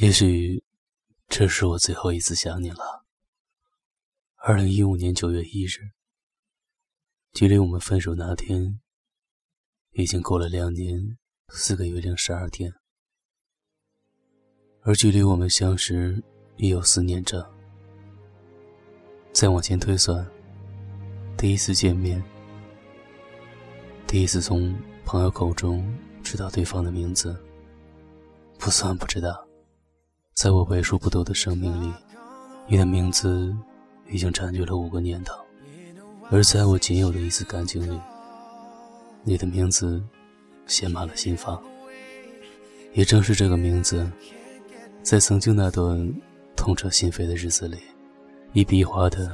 也许这是我最后一次想你了。二零一五年九月一日，距离我们分手那天已经过了两年四个月零十二天，而距离我们相识已有四年整。再往前推算，第一次见面，第一次从朋友口中知道对方的名字，不算不知道。在我为数不多的生命里，你的名字已经占据了五个年头；而在我仅有的一次感情里，你的名字写满了心房。也正是这个名字，在曾经那段痛彻心扉的日子里，一笔一划的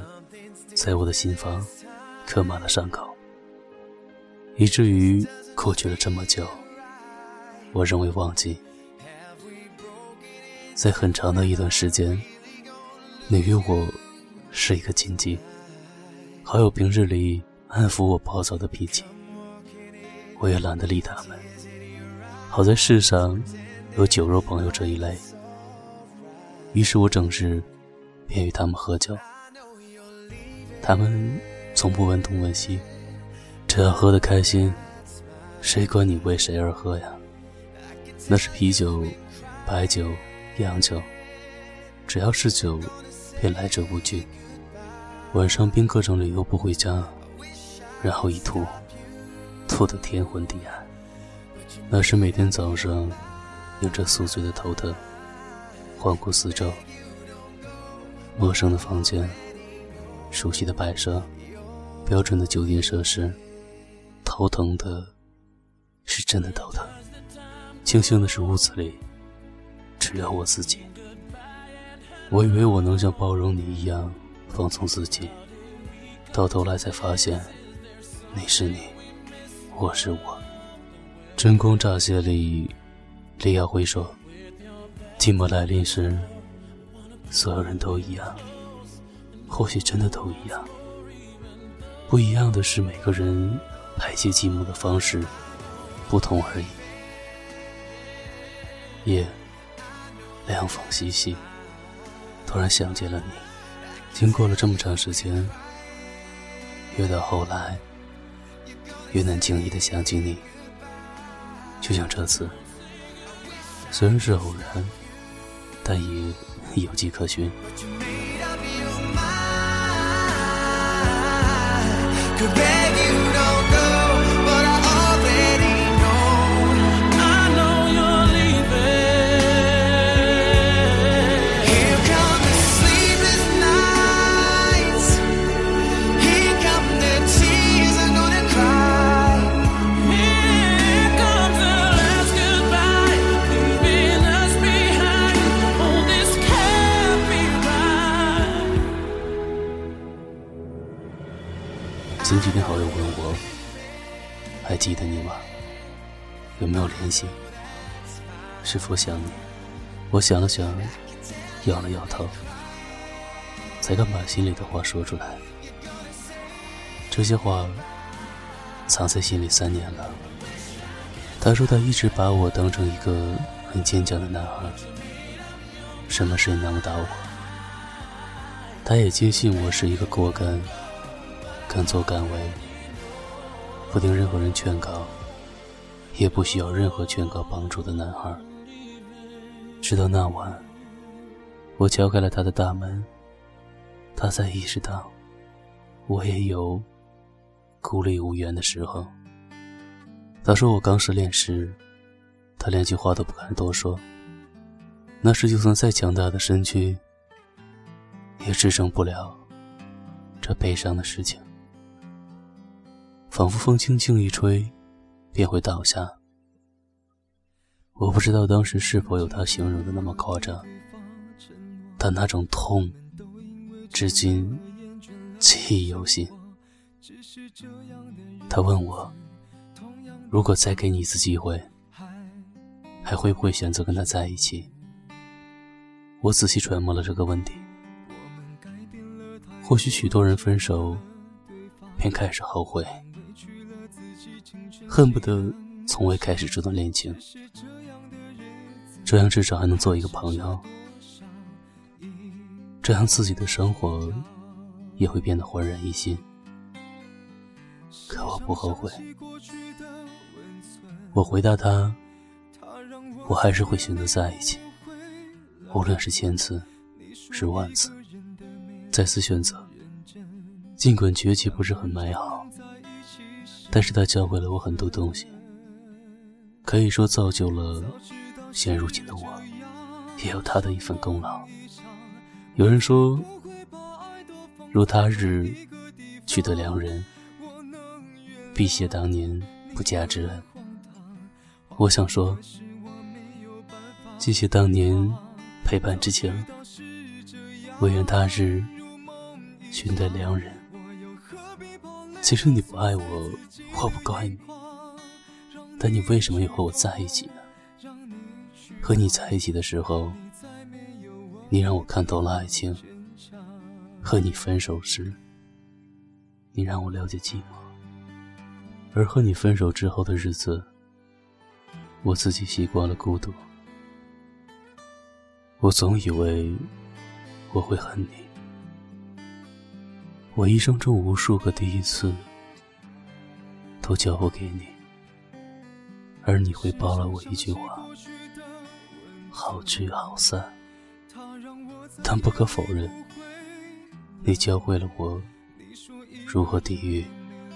在我的心房刻满了伤口，以至于过去了这么久，我仍未忘记。在很长的一段时间，你与我是一个禁忌，好友平日里安抚我暴躁的脾气，我也懒得理他们。好在世上有酒肉朋友这一类，于是我整日便与他们喝酒。他们从不问东问西，只要喝得开心，谁管你为谁而喝呀？那是啤酒、白酒。洋酒，只要是酒，便来者不拒。晚上宾客整理又不回家，然后一吐，吐得天昏地暗。那是每天早上，有着宿醉的头疼，环顾四周，陌生的房间，熟悉的摆设，标准的酒店设施，头疼的，是真的头疼。庆幸的是屋子里。只有我自己。我以为我能像包容你一样放纵自己，到头来才发现，你是你，我是我。真空乍泄里，李亚辉说：“寂寞来临时，所有人都一样。或许真的都一样。不一样的是每个人排解寂寞的方式不同而已。”夜。凉风习习，突然想起了你。经过了这么长时间，越到后来，越难轻易的想起你。就像这次，虽然是偶然，但也有迹可循。问我，还记得你吗？有没有联系？是否想你？我想了想，摇了摇头，才敢把心里的话说出来。这些话藏在心里三年了。他说他一直把我当成一个很坚强的男孩，什么事也难不倒我。他也坚信我是一个果敢。敢作敢为，不听任何人劝告，也不需要任何劝告帮助的男孩。直到那晚，我敲开了他的大门，他才意识到，我也有孤立无援的时候。他说我刚失恋时，他连句话都不敢多说。那时就算再强大的身躯，也支撑不了这悲伤的事情。仿佛风轻轻一吹，便会倒下。我不知道当时是否有他形容的那么夸张，但那种痛，至今记忆犹新。他问我，如果再给你一次机会，还会不会选择跟他在一起？我仔细揣摩了这个问题。或许许多人分手，便开始后悔。恨不得从未开始这段恋情，这样至少还能做一个朋友，这样自己的生活也会变得焕然一新。可我不后悔。我回答他，我还是会选择在一起，无论是千次，是万次，再次选择。尽管结局不是很美好，但是他教会了我很多东西，可以说造就了现如今的我，也有他的一份功劳。有人说，如他日取得良人，必谢当年不嫁之恩。我想说，谢谢当年陪伴之情，唯愿他日寻得良人。其实你不爱我，我不怪你。但你为什么要和我在一起呢？和你在一起的时候，你让我看透了爱情；和你分手时，你让我了解寂寞。而和你分手之后的日子，我自己习惯了孤独。我总以为我会恨你。我一生中无数个第一次，都交付给你，而你会包了我一句话：好聚好散。但不可否认，你教会了我如何抵御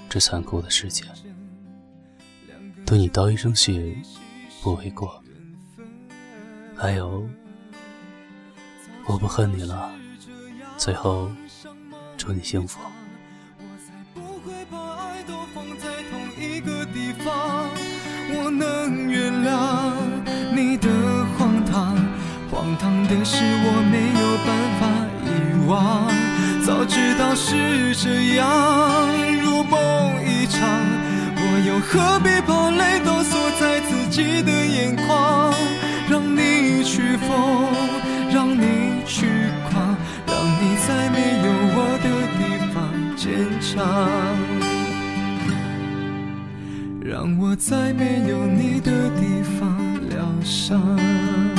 这残酷的世界。对你道一声谢，不为过。还有，我不恨你了。最后。祝你幸福。我才不会把爱都放在同一个地方。我能原谅你的荒唐，荒唐的是我没有办法遗忘。早知道是这样，如梦一场，我又何必把泪都锁在自己的让我在没有你的地方疗伤。